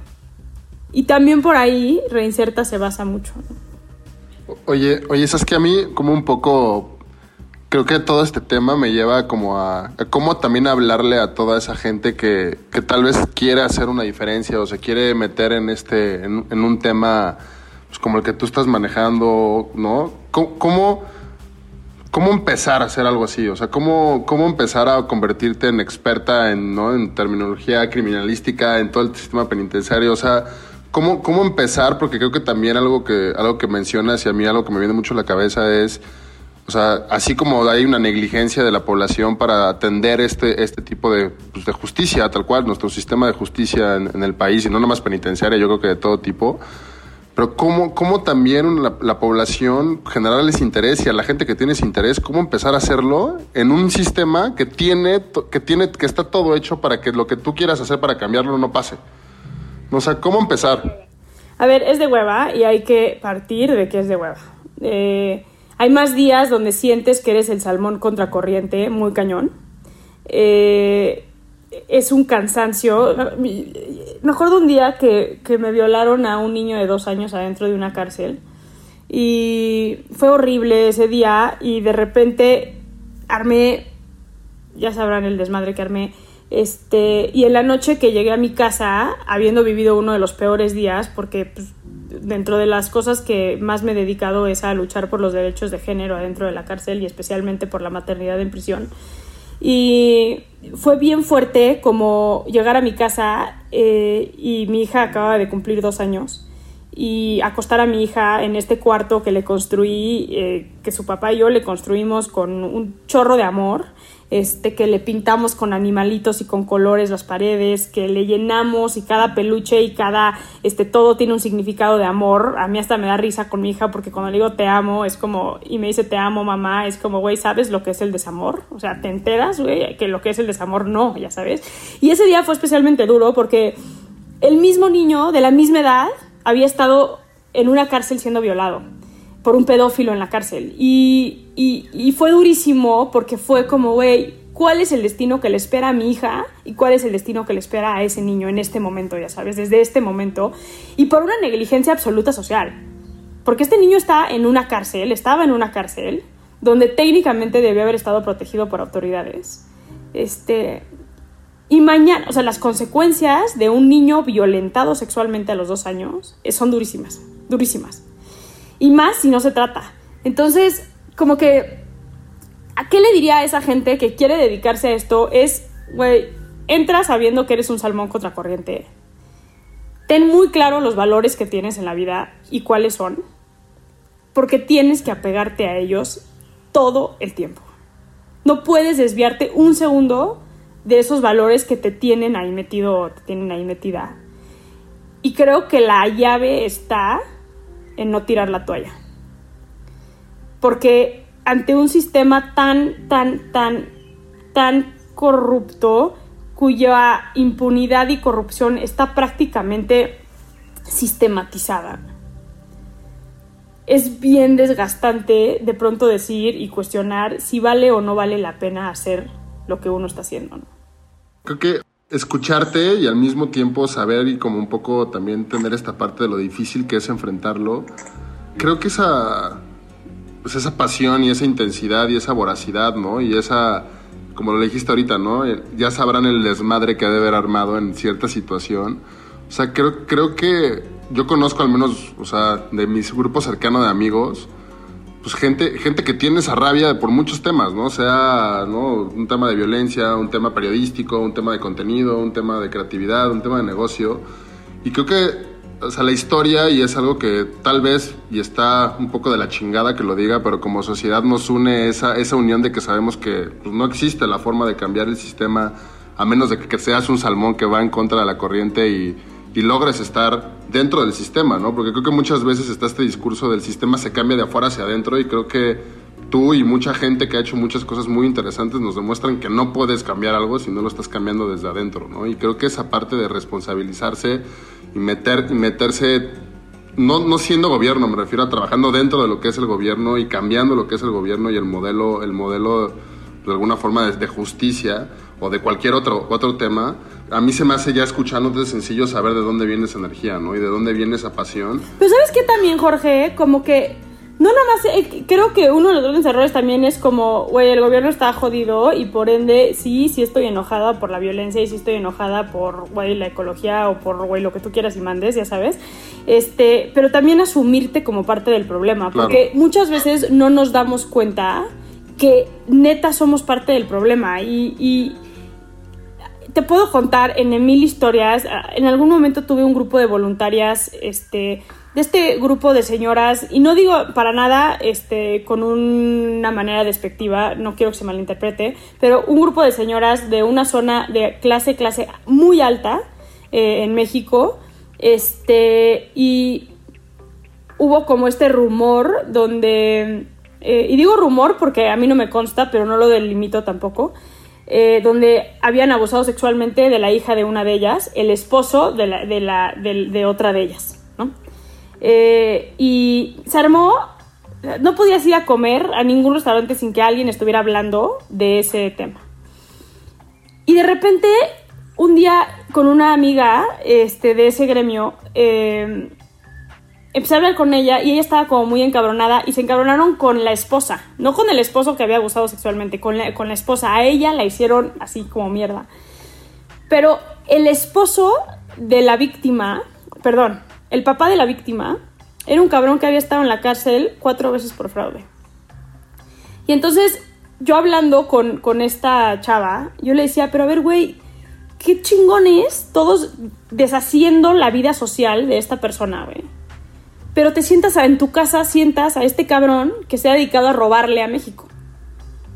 Y también por ahí Reinserta se basa mucho. Oye, oye, es que a mí como un poco creo que todo este tema me lleva como a, cómo también hablarle a toda esa gente que, que, tal vez quiere hacer una diferencia o se quiere meter en este en, un tema pues, como el que tú estás manejando, ¿no? ¿Cómo, cómo, empezar a hacer algo así? O sea, ¿cómo, cómo empezar a convertirte en experta en, ¿no? en terminología criminalística, en todo el sistema penitenciario? O sea, ¿cómo, ¿cómo empezar? Porque creo que también algo que, algo que mencionas y a mí algo que me viene mucho a la cabeza es o sea, así como hay una negligencia de la población para atender este, este tipo de, pues, de justicia, tal cual, nuestro sistema de justicia en, el país, y no nomás penitenciaria, yo creo que de todo tipo, pero cómo, cómo también la, la, población generarles interés y a la gente que tiene ese interés, cómo empezar a hacerlo en un sistema que tiene, que tiene, que está todo hecho para que lo que tú quieras hacer para cambiarlo no pase. O sea, ¿cómo empezar? A ver, es de hueva y hay que partir de que es de hueva. Eh, hay más días donde sientes que eres el salmón contracorriente, muy cañón. Eh, es un cansancio. Me acuerdo un día que, que, me violaron a un niño de dos años adentro de una cárcel. Y fue horrible ese día y de repente armé, ya sabrán el desmadre que armé, este, y en la noche que llegué a mi casa, habiendo vivido uno de los peores días, porque pues, dentro de las cosas que más me he dedicado es a luchar por los derechos de género adentro de la cárcel y especialmente por la maternidad en prisión. Y fue bien fuerte como llegar a mi casa eh, y mi hija acaba de cumplir dos años y acostar a mi hija en este cuarto que le construí, eh, que su papá y yo le construimos con un chorro de amor este, que le pintamos con animalitos y con colores las paredes, que le llenamos y cada peluche y cada, este, todo tiene un significado de amor. A mí hasta me da risa con mi hija porque cuando le digo te amo es como, y me dice te amo mamá, es como, güey, ¿sabes lo que es el desamor? O sea, ¿te enteras, güey, que lo que es el desamor no, ya sabes? Y ese día fue especialmente duro porque el mismo niño de la misma edad había estado en una cárcel siendo violado por un pedófilo en la cárcel. Y, y, fue durísimo porque fue como, güey, ¿cuál es el destino que le espera a mi hija? ¿Y cuál es el destino que le espera a ese niño en este momento, ya sabes, desde este momento? Y por una negligencia absoluta social. Porque este niño está en una cárcel, estaba en una cárcel, donde técnicamente debió haber estado protegido por autoridades. Este, y mañana, o sea, las consecuencias de un niño violentado sexualmente a los dos años son durísimas, durísimas. Y más si no se trata. Entonces, como que, ¿a qué le diría a esa gente que quiere dedicarse a esto? Es, güey, entra sabiendo que eres un salmón contracorriente. Ten muy claro los valores que tienes en la vida y cuáles son, porque tienes que apegarte a ellos todo el tiempo. No puedes desviarte un segundo de esos valores que te tienen ahí metido, te tienen ahí metida. Y creo que la llave está en no tirar la toalla. Porque ante un sistema tan, tan, tan, tan corrupto, cuya impunidad y corrupción está prácticamente sistematizada, es bien desgastante de pronto decir y cuestionar si vale o no vale la pena hacer lo que uno está haciendo. Creo que escucharte y al mismo tiempo saber y como un poco también tener esta parte de lo difícil que es enfrentarlo, creo que esa, pues esa pasión y esa intensidad y esa voracidad, ¿no? Y esa, como lo dijiste ahorita, ¿no? Eh, ya sabrán el desmadre que ha de haber armado en cierta situación. O sea, creo, creo que yo conozco al menos, o sea, de mis grupos cercanos de amigos, pues gente, gente que tiene esa rabia por muchos temas, ¿no? Sea ¿no? un tema de violencia, un tema periodístico, un tema de contenido, un tema de creatividad, un tema de negocio. Y creo que o sea, la historia, y es algo que tal vez, y está un poco de la chingada que lo diga, pero como sociedad nos une esa, esa unión de que sabemos que pues, no existe la forma de cambiar el sistema a menos de que seas un salmón que va en contra de la corriente y, y logres estar dentro del sistema, ¿no? Porque creo que muchas veces está este discurso del sistema se cambia de afuera hacia adentro y creo que tú y mucha gente que ha hecho muchas cosas muy interesantes nos demuestran que no puedes cambiar algo si no lo estás cambiando desde adentro, ¿no? Y creo que esa parte de responsabilizarse y, meter, y meterse, no, no siendo gobierno, me refiero a trabajando dentro de lo que es el gobierno y cambiando lo que es el gobierno y el modelo, el modelo de alguna forma de, justicia o de cualquier otro, otro tema, a mí se me hace ya escuchándote sencillo saber de dónde viene esa energía, ¿no? Y de dónde viene esa pasión. Pero sabes que también, Jorge, como que no nada más, eh, creo que uno de los grandes errores también es como, güey, el gobierno está jodido y por ende sí, sí estoy enojada por la violencia y sí estoy enojada por, güey, la ecología o por, güey, lo que tú quieras y mandes, ya sabes. Este, pero también asumirte como parte del problema, porque muchas veces no nos damos cuenta que neta somos parte del problema y, y te puedo contar en mil historias, en algún momento tuve un grupo de voluntarias, este de este grupo de señoras, y no digo para nada este, con una manera despectiva, no quiero que se malinterprete, pero un grupo de señoras de una zona de clase, clase muy alta eh, en México, este, y hubo como este rumor donde, eh, y digo rumor porque a mí no me consta, pero no lo delimito tampoco, eh, donde habían abusado sexualmente de la hija de una de ellas, el esposo de, la, de, la, de otra de ellas. Eh, y se armó, no podías ir a comer a ningún restaurante sin que alguien estuviera hablando de ese tema. Y de repente, un día con una amiga este, de ese gremio, eh, empecé a hablar con ella y ella estaba como muy encabronada y se encabronaron con la esposa, no con el esposo que había abusado sexualmente, con la, con la esposa. A ella la hicieron así como mierda. Pero el esposo de la víctima, perdón, el papá de la víctima era un cabrón que había estado en la cárcel cuatro veces por fraude. Y entonces, yo hablando con, con esta chava, yo le decía, pero a ver, güey, qué chingones todos deshaciendo la vida social de esta persona, güey. Pero te sientas en tu casa, sientas a este cabrón que se ha dedicado a robarle a México.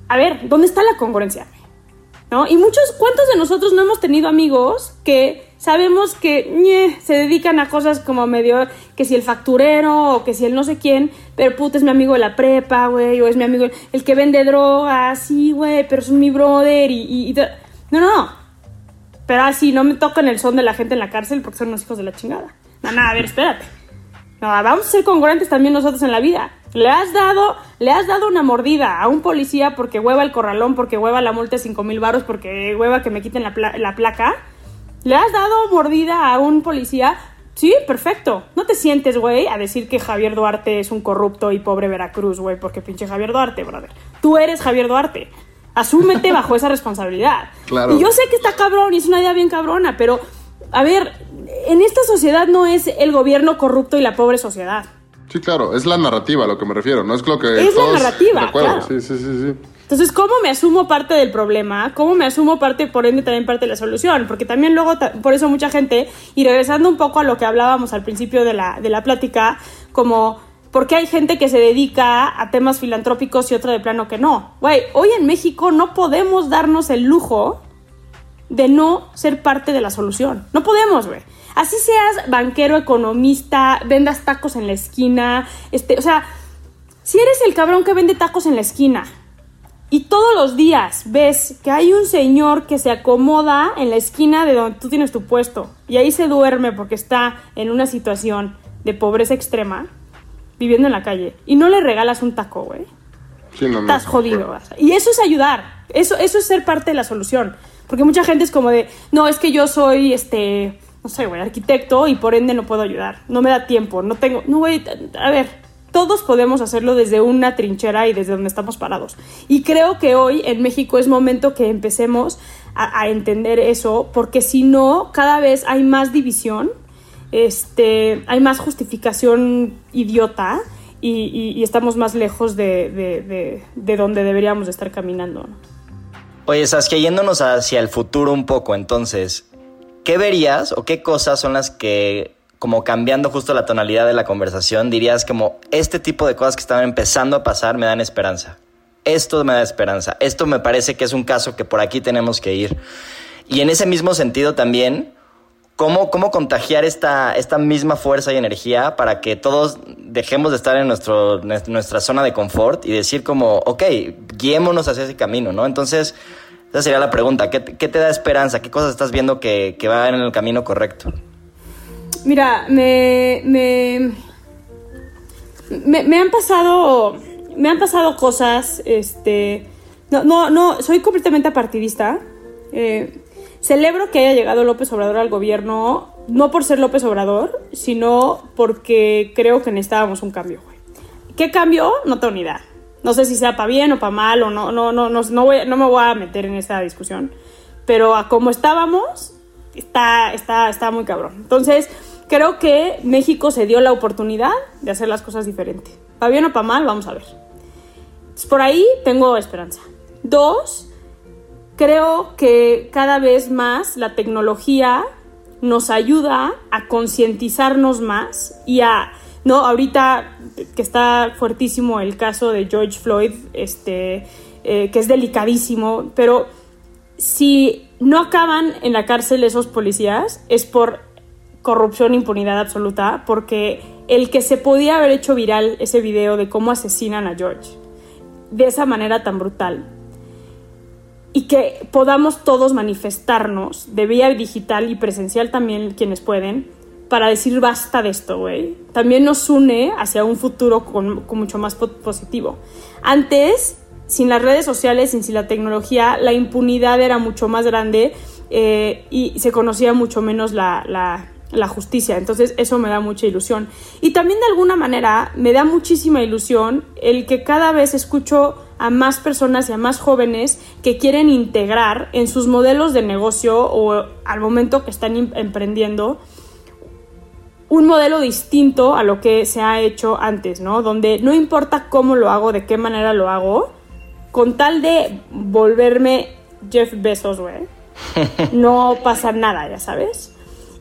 A ver, ¿dónde está la congruencia? ¿No? Y muchos, ¿cuántos de nosotros no hemos tenido amigos que sabemos que se dedican a cosas como medio, que si el facturero o que si el no sé quién, pero puta es mi amigo de la prepa, güey, o es mi amigo el que vende drogas, sí, güey, pero es mi brother y, No, no, no. Pero así, no me tocan el son de la gente en la cárcel porque son unos hijos de la chingada. No, no, a ver, espérate. No, vamos a ser congruentes también nosotros en la vida. Le has dado, le has dado una mordida a un policía porque hueva el corralón, porque hueva la multa de 5 mil baros, porque hueva que me quiten la, la placa ¿Le has dado mordida a un policía? Sí, perfecto. No te sientes, güey, a decir que Javier Duarte es un corrupto y pobre Veracruz, güey, porque pinche Javier Duarte, brother. Tú eres Javier Duarte. Asúmete bajo esa responsabilidad. Claro. Y yo sé que está cabrón y es una idea bien cabrona, pero, a ver, en esta sociedad no es el gobierno corrupto y la pobre sociedad. Sí, claro, es la narrativa a lo que me refiero, no es lo que. Es la narrativa. Claro. Sí, sí, sí, sí. Entonces, ¿cómo me asumo parte del problema? ¿Cómo me asumo parte, por ende, también parte de la solución? Porque también luego, por eso mucha gente, y regresando un poco a lo que hablábamos al principio de la, de la plática, como, ¿por qué hay gente que se dedica a temas filantrópicos y otra de plano que no? Güey, hoy en México no podemos darnos el lujo de no ser parte de la solución. No podemos, güey. Así seas banquero, economista, vendas tacos en la esquina, este, o sea, si eres el cabrón que vende tacos en la esquina, y todos los días ves que hay un señor que se acomoda en la esquina de donde tú tienes tu puesto y ahí se duerme porque está en una situación de pobreza extrema, viviendo en la calle, y no le regalas un taco, güey. Estás jodido. Y eso es ayudar. Eso, eso es ser parte de la solución. Porque mucha gente es como de, no, es que yo soy, este, no sé, güey, arquitecto y por ende no puedo ayudar. No me da tiempo, no tengo... No, güey, a ver, todos podemos hacerlo desde una trinchera y desde donde estamos parados. Y creo que hoy en México es momento que empecemos a, entender eso, porque si no, cada vez hay más división, este, hay más justificación idiota y, estamos más lejos de, donde deberíamos estar caminando. Oye, Saskia, yéndonos hacia el futuro un poco, entonces, ¿qué verías o qué cosas son las que, como cambiando justo la tonalidad de la conversación, dirías como este tipo de cosas que están empezando a pasar me dan esperanza? Esto me da esperanza. Esto me parece que es un caso que por aquí tenemos que ir. Y en ese mismo sentido también, ¿Cómo, cómo contagiar esta, esta misma fuerza y energía para que todos dejemos de estar en nuestro, nuestra zona de confort y decir como, ok, guiémonos hacia ese camino, ¿no? Entonces, esa sería la pregunta. ¿Qué, qué te da esperanza? ¿Qué cosas estás viendo que, que va en el camino correcto? Mira, me, me, me, han pasado, me han pasado cosas, este, no, no, no, soy completamente apartidista. Eh, Celebro que haya llegado López Obrador al gobierno, no por ser López Obrador, sino porque creo que necesitábamos un cambio, ¿Qué cambio? No tengo ni idea. No sé si sea para bien o para mal, o no, no, no, no, no, voy, no me voy a meter en esta discusión. Pero a como estábamos, está, está, está muy cabrón. Entonces, creo que México se dio la oportunidad de hacer las cosas diferentes. Para bien o para mal, vamos a ver. por ahí tengo esperanza. Dos, creo que cada vez más la tecnología nos ayuda a concientizarnos más y a, no, ahorita que está fuertísimo el caso de George Floyd, este, eh, que es delicadísimo, pero si no acaban en la cárcel esos policías es por corrupción, impunidad absoluta, porque el que se podía haber hecho viral ese video de cómo asesinan a George de esa manera tan brutal, y que podamos todos manifestarnos de vía digital y presencial también quienes pueden para decir basta de esto, güey. También nos une hacia un futuro con, mucho más positivo. Antes, sin las redes sociales, sin, la tecnología, la impunidad era mucho más grande eh, y se conocía mucho menos la, la justicia. Entonces eso me da mucha ilusión. Y también de alguna manera me da muchísima ilusión el que cada vez escucho a más personas y a más jóvenes que quieren integrar en sus modelos de negocio o al momento que están em-, emprendiendo un modelo distinto a lo que se ha hecho antes, ¿no? Donde no importa cómo lo hago, de qué manera lo hago, con tal de volverme Jeff Bezos, güey, no pasa nada, ya sabes.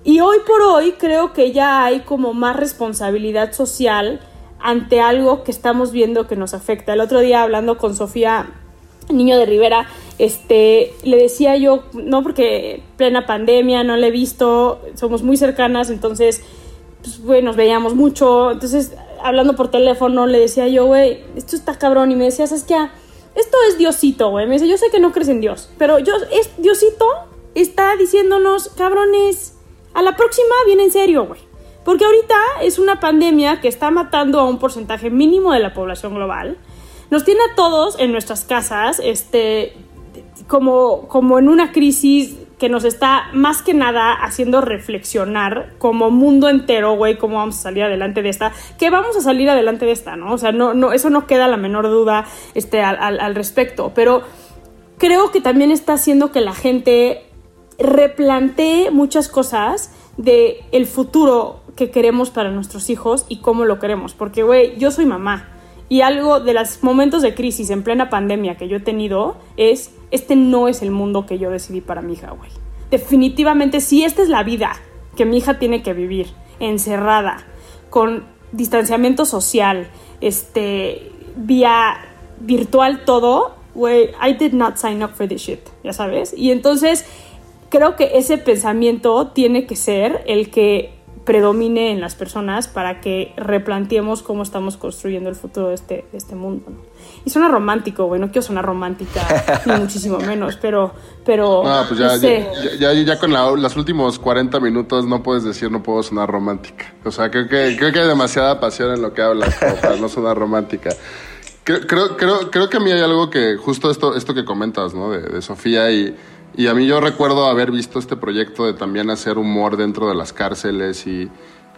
Y hoy por hoy creo que ya hay como más responsabilidad social ante algo que estamos viendo que nos afecta. El otro día hablando con Sofía Niño de Rivera, este, le decía yo, no porque plena pandemia, no le he visto, somos muy cercanas, entonces, pues, güey, nos veíamos mucho, entonces, hablando por teléfono, le decía yo, güey, esto está cabrón, y me decía, ¿sabes qué? Esto es Diosito, güey, me dice, yo sé que no crees en Dios, pero yo, es, Diosito está diciéndonos, cabrones, a la próxima viene en serio, güey. Porque ahorita es una pandemia que está matando a un porcentaje mínimo de la población global. Nos tiene a todos en nuestras casas, este, como, como en una crisis que nos está más que nada haciendo reflexionar como mundo entero, güey, cómo vamos a salir adelante de esta, que vamos a salir adelante de esta, ¿no? O sea, no, no, eso no queda la menor duda este, al, respecto, pero creo que también está haciendo que la gente replantee muchas cosas de el futuro que queremos para nuestros hijos y cómo lo queremos. Porque, güey, yo soy mamá. Y algo de los momentos de crisis en plena pandemia que yo he tenido es, este no es el mundo que yo decidí para mi hija, güey. Definitivamente, si esta es la vida que mi hija tiene que vivir, encerrada, con distanciamiento social, este, vía virtual todo, güey, I did not sign up for this shit, ya sabes. Y entonces creo que ese pensamiento tiene que ser el que predomine en las personas para que replanteemos cómo estamos construyendo el futuro de este, de este mundo. Y suena romántico, güey, no quiero sonar romántica, ni muchísimo menos, pero... pero no, pues ya, ya, ya, con los últimos 40 minutos no puedes decir no puedo sonar romántica. O sea, creo que, creo que hay demasiada pasión en lo que hablas para no sonar romántica. Creo, creo, creo, creo, que a mí hay algo que, justo esto, esto que comentas, ¿no? De, de Sofía y y a mí yo recuerdo haber visto este proyecto de también hacer humor dentro de las cárceles y,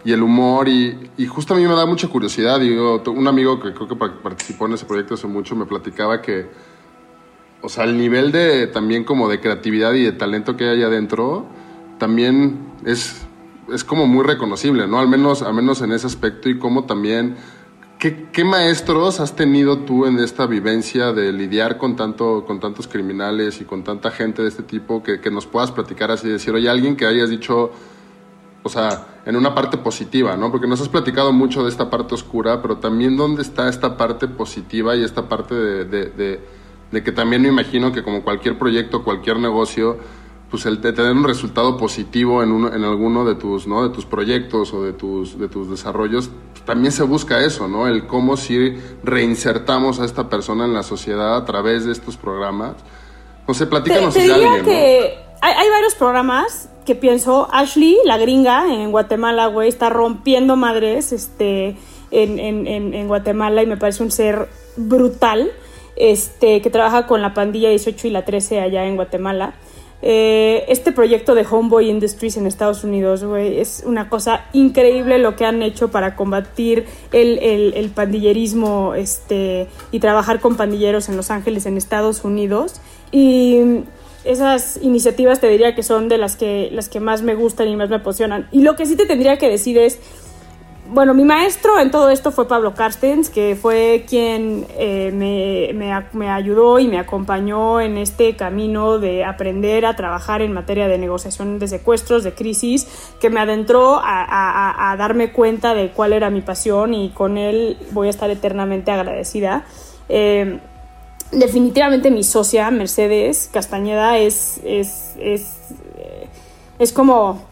y el humor y, y, justo a mí me da mucha curiosidad. Un amigo que creo que participó en ese proyecto hace mucho me platicaba que, o sea, el nivel de también como de creatividad y de talento que hay adentro también es, es como muy reconocible, ¿no? Al menos, al menos en ese aspecto y como también... ¿Qué, ¿Qué, maestros has tenido tú en esta vivencia de lidiar con, tanto, con tantos criminales y con tanta gente de este tipo que, que nos puedas platicar así, decir, oye, alguien que hayas dicho, o sea, en una parte positiva, ¿no? Porque nos has platicado mucho de esta parte oscura, pero también dónde está esta parte positiva y esta parte de, de, de, que también me imagino que como cualquier proyecto, cualquier negocio, pues el tener un resultado positivo en, uno, en alguno de tus, ¿no? de tus proyectos o de tus, de tus desarrollos, pues también se busca eso, ¿no? El cómo si reinsertamos a esta persona en la sociedad a través de estos programas. No sé, platícanos te, te alguien, que hay, hay varios programas que pienso, Ashley, la gringa en Guatemala, güey, está rompiendo madres este, en, en, en, Guatemala y me parece un ser brutal, este, que trabaja con la pandilla 18 y la 13 allá en Guatemala. Eh, este proyecto de Homeboy Industries en Estados Unidos, güey, es una cosa increíble lo que han hecho para combatir el, el, pandillerismo este, y trabajar con pandilleros en Los Ángeles, en Estados Unidos. Y esas iniciativas te diría que son de las que, las que más me gustan y más me apasionan. Y lo que sí te tendría que decir es, bueno, mi maestro en todo esto fue Pablo Carstens, que fue quien eh, me, me, ayudó y me acompañó en este camino de aprender a trabajar en materia de negociación de secuestros, de crisis, que me adentró a, darme cuenta de cuál era mi pasión y con él voy a estar eternamente agradecida. Eh, definitivamente mi socia, Mercedes Castañeda, es, es, es, eh, es como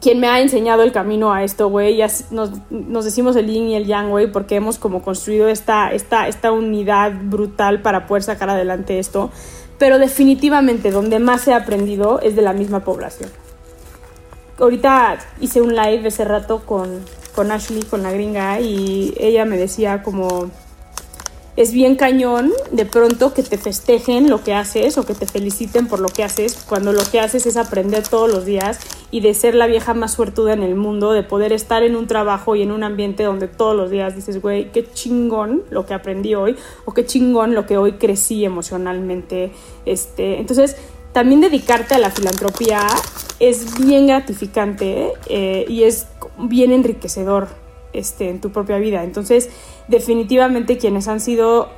quien me ha enseñado el camino a esto, güey. Nos, nos, decimos el yin y el yang, güey, porque hemos como construido esta, esta, esta unidad brutal para poder sacar adelante esto. Pero definitivamente donde más he aprendido es de la misma población. Ahorita hice un live ese rato con, con Ashley, con la gringa, y ella me decía como es bien cañón de pronto que te festejen lo que haces o que te feliciten por lo que haces, cuando lo que haces es aprender todos los días y de ser la vieja más suertuda en el mundo, de poder estar en un trabajo y en un ambiente donde todos los días dices, güey, qué chingón lo que aprendí hoy o qué chingón lo que hoy crecí emocionalmente. Este, entonces, también dedicarte a la filantropía es bien gratificante eh, y es bien enriquecedor este, en tu propia vida. Entonces, definitivamente quienes han sido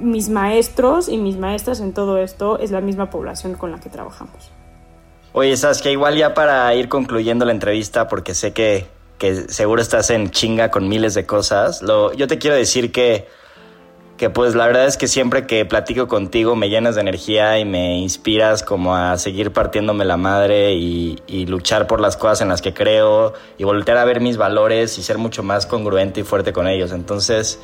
mis maestros y mis maestras en todo esto es la misma población con la que trabajamos. Oye, que igual ya para ir concluyendo la entrevista, porque sé que, que seguro estás en chinga con miles de cosas, lo, yo te quiero decir que que pues la verdad es que siempre que platico contigo me llenas de energía y me inspiras como a seguir partiéndome la madre y, luchar por las cosas en las que creo y voltear a ver mis valores y ser mucho más congruente y fuerte con ellos. Entonces,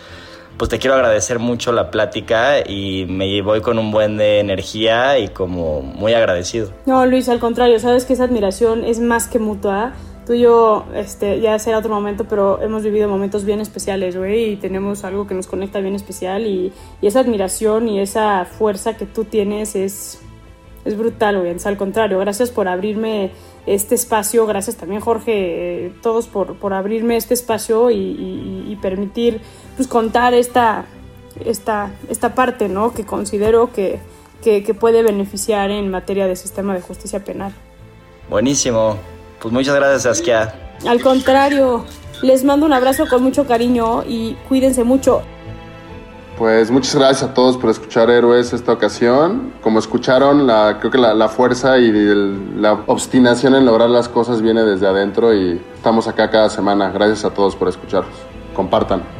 pues te quiero agradecer mucho la plática y me voy con un buen de energía y como muy agradecido. No, Luis, al contrario, sabes que esa admiración es más que mutua tú y yo, este, ya será otro momento, pero hemos vivido momentos bien especiales, güey, y tenemos algo que nos conecta bien especial y, esa admiración y esa fuerza que tú tienes es, es brutal, güey. Al contrario, gracias por abrirme este espacio, gracias también Jorge, eh, todos por, por, abrirme este espacio y, permitir pues, contar esta, esta, esta parte, ¿no? Que considero que, que, que puede beneficiar en materia de sistema de justicia penal. Buenísimo. Pues muchas gracias, Saskia. Al contrario, les mando un abrazo con mucho cariño y cuídense mucho. Pues muchas gracias a todos por escuchar Héroes esta ocasión. Como escucharon, la, creo que la, la fuerza y la obstinación en lograr las cosas viene desde adentro y estamos acá cada semana. Gracias a todos por escucharnos. Compartan.